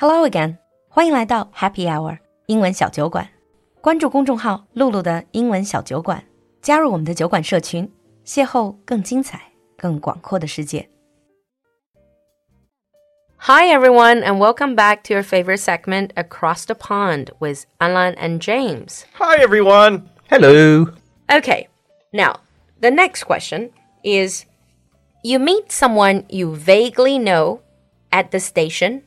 Hello again，欢迎来到 Happy Hour 英文小酒馆。关注公众号“璐璐的英文小酒馆”，加入我们的酒馆社群，邂逅更精彩、更广阔的世界。Hi everyone, and welcome back to your favorite segment, Across the Pond, with Alan and James. Hi everyone. Hello. Okay, now the next question is: You meet someone you vaguely know at the station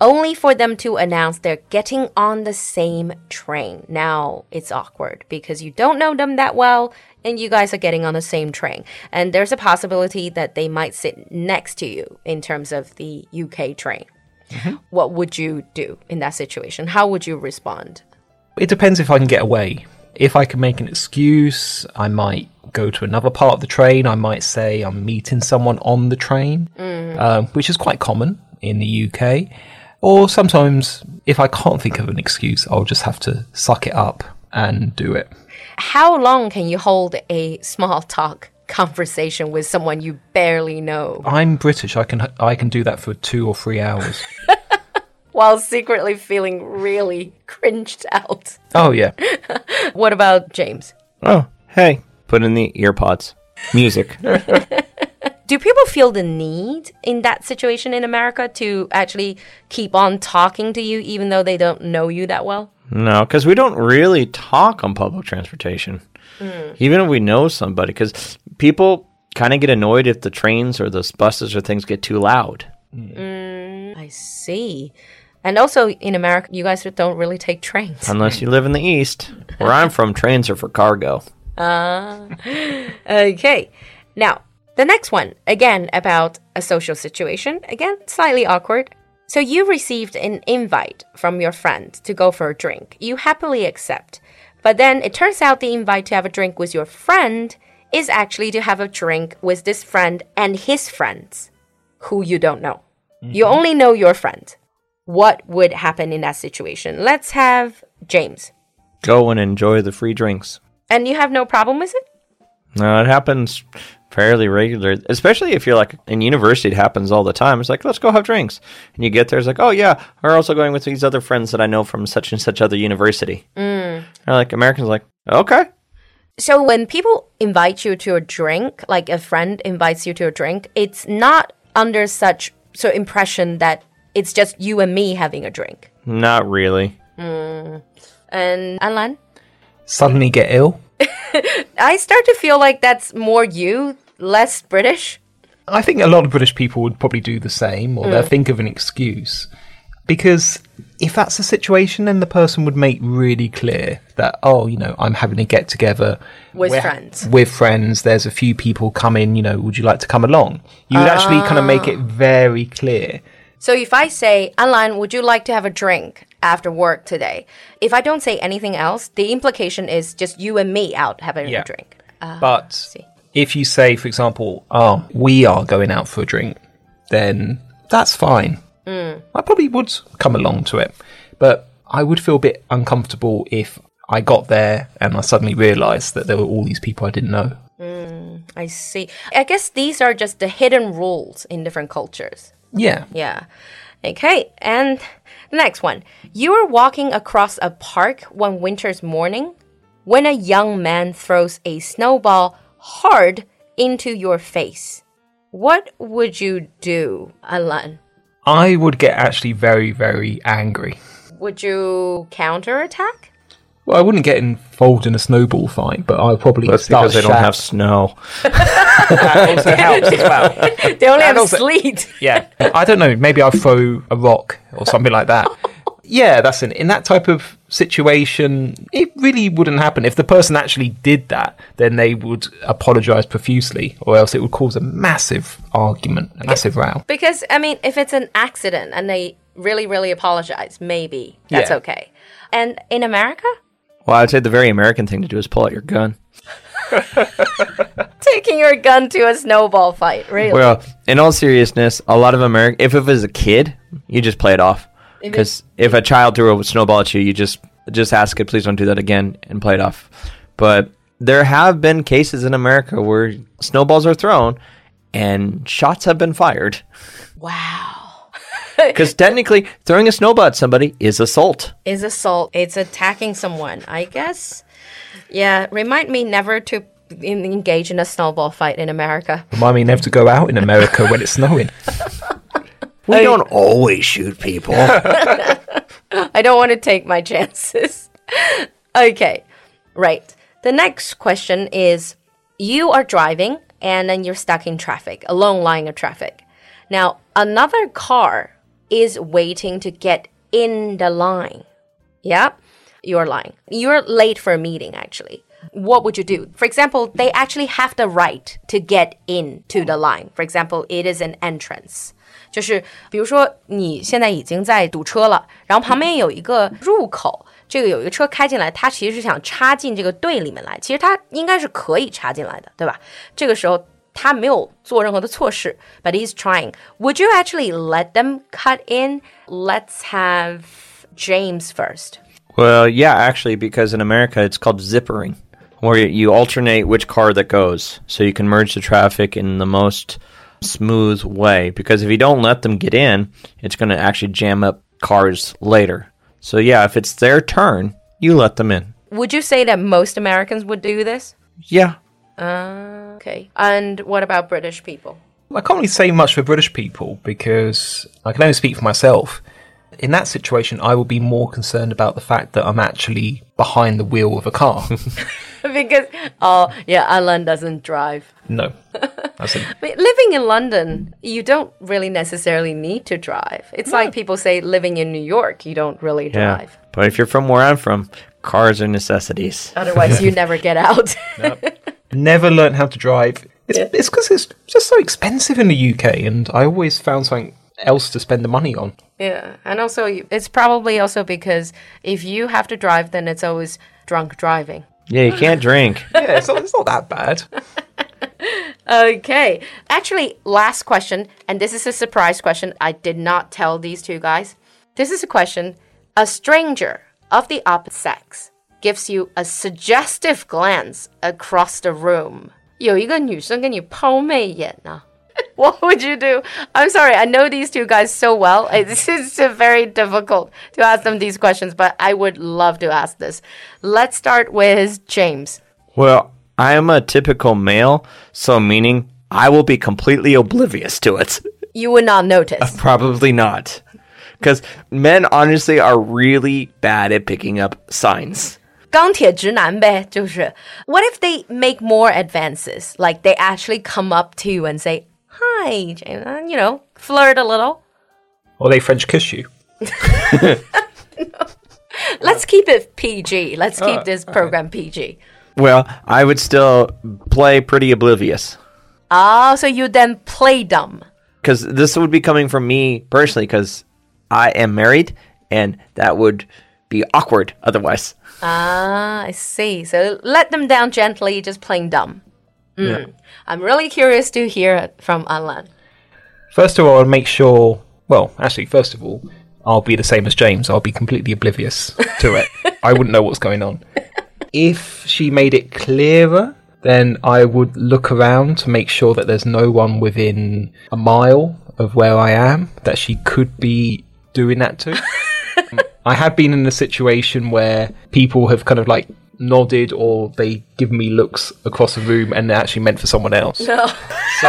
only for them to announce they're getting on the same train. Now it's awkward because you don't know them that well and you guys are getting on the same train. And there's a possibility that they might sit next to you in terms of the UK train. Mm -hmm. What would you do in that situation? How would you respond? It depends if I can get away. If I can make an excuse, I might go to another part of the train. I might say I'm meeting someone on the train, mm. um, which is quite common in the UK. Or sometimes, if I can't think of an excuse, I'll just have to suck it up and do it. How long can you hold a small talk conversation with someone you barely know? I'm British. I can I can do that for 2 or 3 hours. While secretly feeling really cringed out. Oh yeah. what about James? Oh, hey, put in the earpods. Music. do people feel the need in that situation in America to actually keep on talking to you even though they don't know you that well? No, because we don't really talk on public transportation, mm. even if we know somebody. Because people kind of get annoyed if the trains or the buses or things get too loud. Mm, I see. And also in America, you guys don't really take trains. Unless you live in the East. Where I'm from, trains are for cargo. Uh, okay. Now, the next one, again about a social situation, again, slightly awkward. So you received an invite from your friend to go for a drink. You happily accept. But then it turns out the invite to have a drink with your friend is actually to have a drink with this friend and his friends who you don't know. Mm -hmm. You only know your friend. What would happen in that situation? Let's have James. Go and enjoy the free drinks. And you have no problem with it? No, it happens fairly regular, especially if you're like in university, it happens all the time. It's like, let's go have drinks. And you get there, it's like, oh, yeah, we're also going with these other friends that I know from such and such other university. Mm. And like, Americans like, okay. So when people invite you to a drink, like a friend invites you to a drink, it's not under such so impression that it's just you and me having a drink. Not really. Mm. And Alan? Suddenly get ill. I start to feel like that's more you less British? I think a lot of British people would probably do the same, or mm. they'll think of an excuse. Because if that's the situation, then the person would make really clear that, oh, you know, I'm having a get together with friends. With friends, there's a few people coming, you know, would you like to come along? You would actually kind of make it ah. very clear. So if I say, Alan, would you like to have a drink after work today? If I don't say anything else, the implication is just you and me out having yeah. a drink. Uh, but if you say, for example, oh, we are going out for a drink, then that's fine. Mm. I probably would come along to it. But I would feel a bit uncomfortable if I got there and I suddenly realised that there were all these people I didn't know. Mm, I see. I guess these are just the hidden rules in different cultures. Yeah. Yeah. Okay, and the next one. You are walking across a park one winter's morning when a young man throws a snowball hard into your face. What would you do, Alan? I would get actually very, very angry. Would you counterattack? Well, I wouldn't get involved in a snowball fight, but I'll probably That's start because they don't have snow. that also helps as well. They only have also, sleet. yeah, I don't know. Maybe I'll throw a rock or something like that yeah, that's in in that type of situation. It really wouldn't happen if the person actually did that. Then they would apologize profusely, or else it would cause a massive argument, a massive row. Because I mean, if it's an accident and they really, really apologize, maybe that's yeah. okay. And in America, well, I'd say the very American thing to do is pull out your gun. Taking your gun to a snowball fight, really? Well, in all seriousness, a lot of American, if it was a kid, you just play it off. Because if a child threw a snowball at you, you just just ask it, please don't do that again, and play it off. But there have been cases in America where snowballs are thrown and shots have been fired. Wow. Because technically, throwing a snowball at somebody is assault. is assault. It's attacking someone, I guess. Yeah, remind me never to en- engage in a snowball fight in America. Remind me never to go out in America when it's snowing. We don't always shoot people. I don't want to take my chances. okay, right. The next question is you are driving and then you're stuck in traffic, a long line of traffic. Now, another car is waiting to get in the line. Yeah, you're lying. You're late for a meeting, actually. What would you do? For example, they actually have the right to get into the line. For example, it is an entrance. 就是比如说你现在已经在堵车了，然后旁边有一个入口，这个有一个车开进来，他其实是想插进这个队里面来，其实他应该是可以插进来的，对吧？这个时候 他没有做任何的措施，but he's trying. Would you actually let them cut in? Let's have James first. well, yeah, actually, because in America it's called zippering, where you alternate which car that goes, so you can merge the traffic in the most smooth way. Because if you don't let them get in, it's going to actually jam up cars later. So yeah, if it's their turn, you let them in. Would you say that most Americans would do this? Yeah, Ah. Okay. And what about British people? I can't really say much for British people because I can only speak for myself. In that situation, I will be more concerned about the fact that I'm actually behind the wheel of a car. because oh yeah, Alan doesn't drive. no. That's a, But living in London, you don't really necessarily need to drive. It's like people say living in New York, you don't really yeah. drive. But if you're from where I'm from, cars are necessities. Otherwise, you never get out. Never learned how to drive. It's it's because it's just so expensive in the UK, and I always found something else to spend the money on. yeah, and also it's probably also because if you have to drive, then it's always drunk driving. Yeah, you can't drink. Yeah, it's not, it's not that bad. Okay. Actually, last question, and this is a surprise question. I did not tell these two guys. This is a question. A stranger of the opposite sex gives you a suggestive glance across the room. 有一个女生跟你抛媚眼啊。What would you do? I'm sorry, I know these two guys so well. It's just very difficult to ask them these questions, but I would love to ask this. Let's start with James. Well, I am a typical male, so meaning I will be completely oblivious to it. You would not notice. Probably not. Because men honestly are really bad at picking up signs. 钢铁直男呗，就是。What if they make more advances? Like they actually come up to you and say, "Hi, James," and, you know, flirt a little. Or they French kiss you. Let's keep it PG. Let's keep this program PG. Well, I would still play pretty oblivious. Ah, so you then play dumb. Because this would be coming from me personally, because I am married, and that would be awkward otherwise. Ah, I see. So let them down gently, just playing dumb. Mm. I'm really curious to hear it from Alan. First of all, I'll make sure. Well, actually, first of all, I'll be the same as James. I'll be completely oblivious to it. I wouldn't know what's going on. If she made it clearer, then I would look around to make sure that there's no one within a mile of where I am that she could be doing that to. I have been in a situation where people have kind of like nodded or they give me looks across the room and they're actually meant for someone else. No. So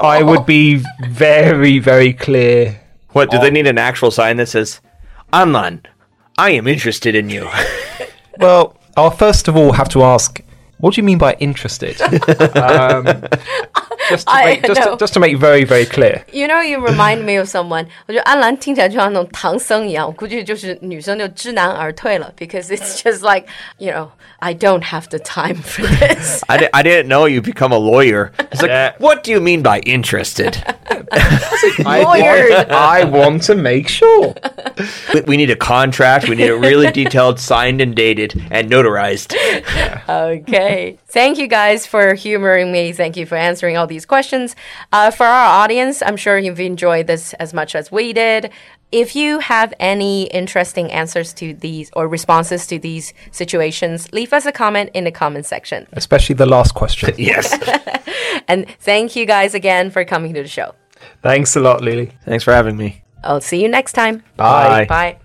I would be very, very clear. What, do they need an actual sign that says, Anlan, I am interested in you? Well, I'll first of all have to ask, what do you mean by interested? um, just, to I make, just, know. to, just to make very, very clear. You know, you remind me of someone. 我觉得安澜听起来就像那种唐僧一样，我估计就是女生就知难而退了，because it's just like you know, I don't have the time for this. I, di- I didn't know you become a lawyer. It's like, Yeah. what do you mean by interested? I want, I want to make sure. we, we need a contract. We need it really detailed, signed and dated, and notarized. Okay. Thank you guys for humoring me. Thank you for answering all these questions. Uh, for our audience, I'm sure you've enjoyed this as much as we did. If you have any interesting answers to these or responses to these situations, leave us a comment in the comment section. Especially the last question. Yes. And thank you guys again for coming to the show. Thanks a lot, Lily. Thanks for having me. I'll see you next time. Bye. Bye.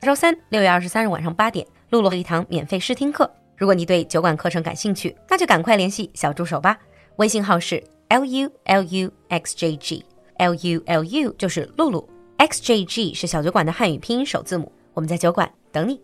周三六月二十三日晚上八点，露露一堂免费试听课。如果你对酒馆课程感兴趣，那就赶快联系小助手吧。微信号是 l u l u x j g，l u l u 就是露露，x j g 是小酒馆的汉语拼音首字母。我们在酒馆等你。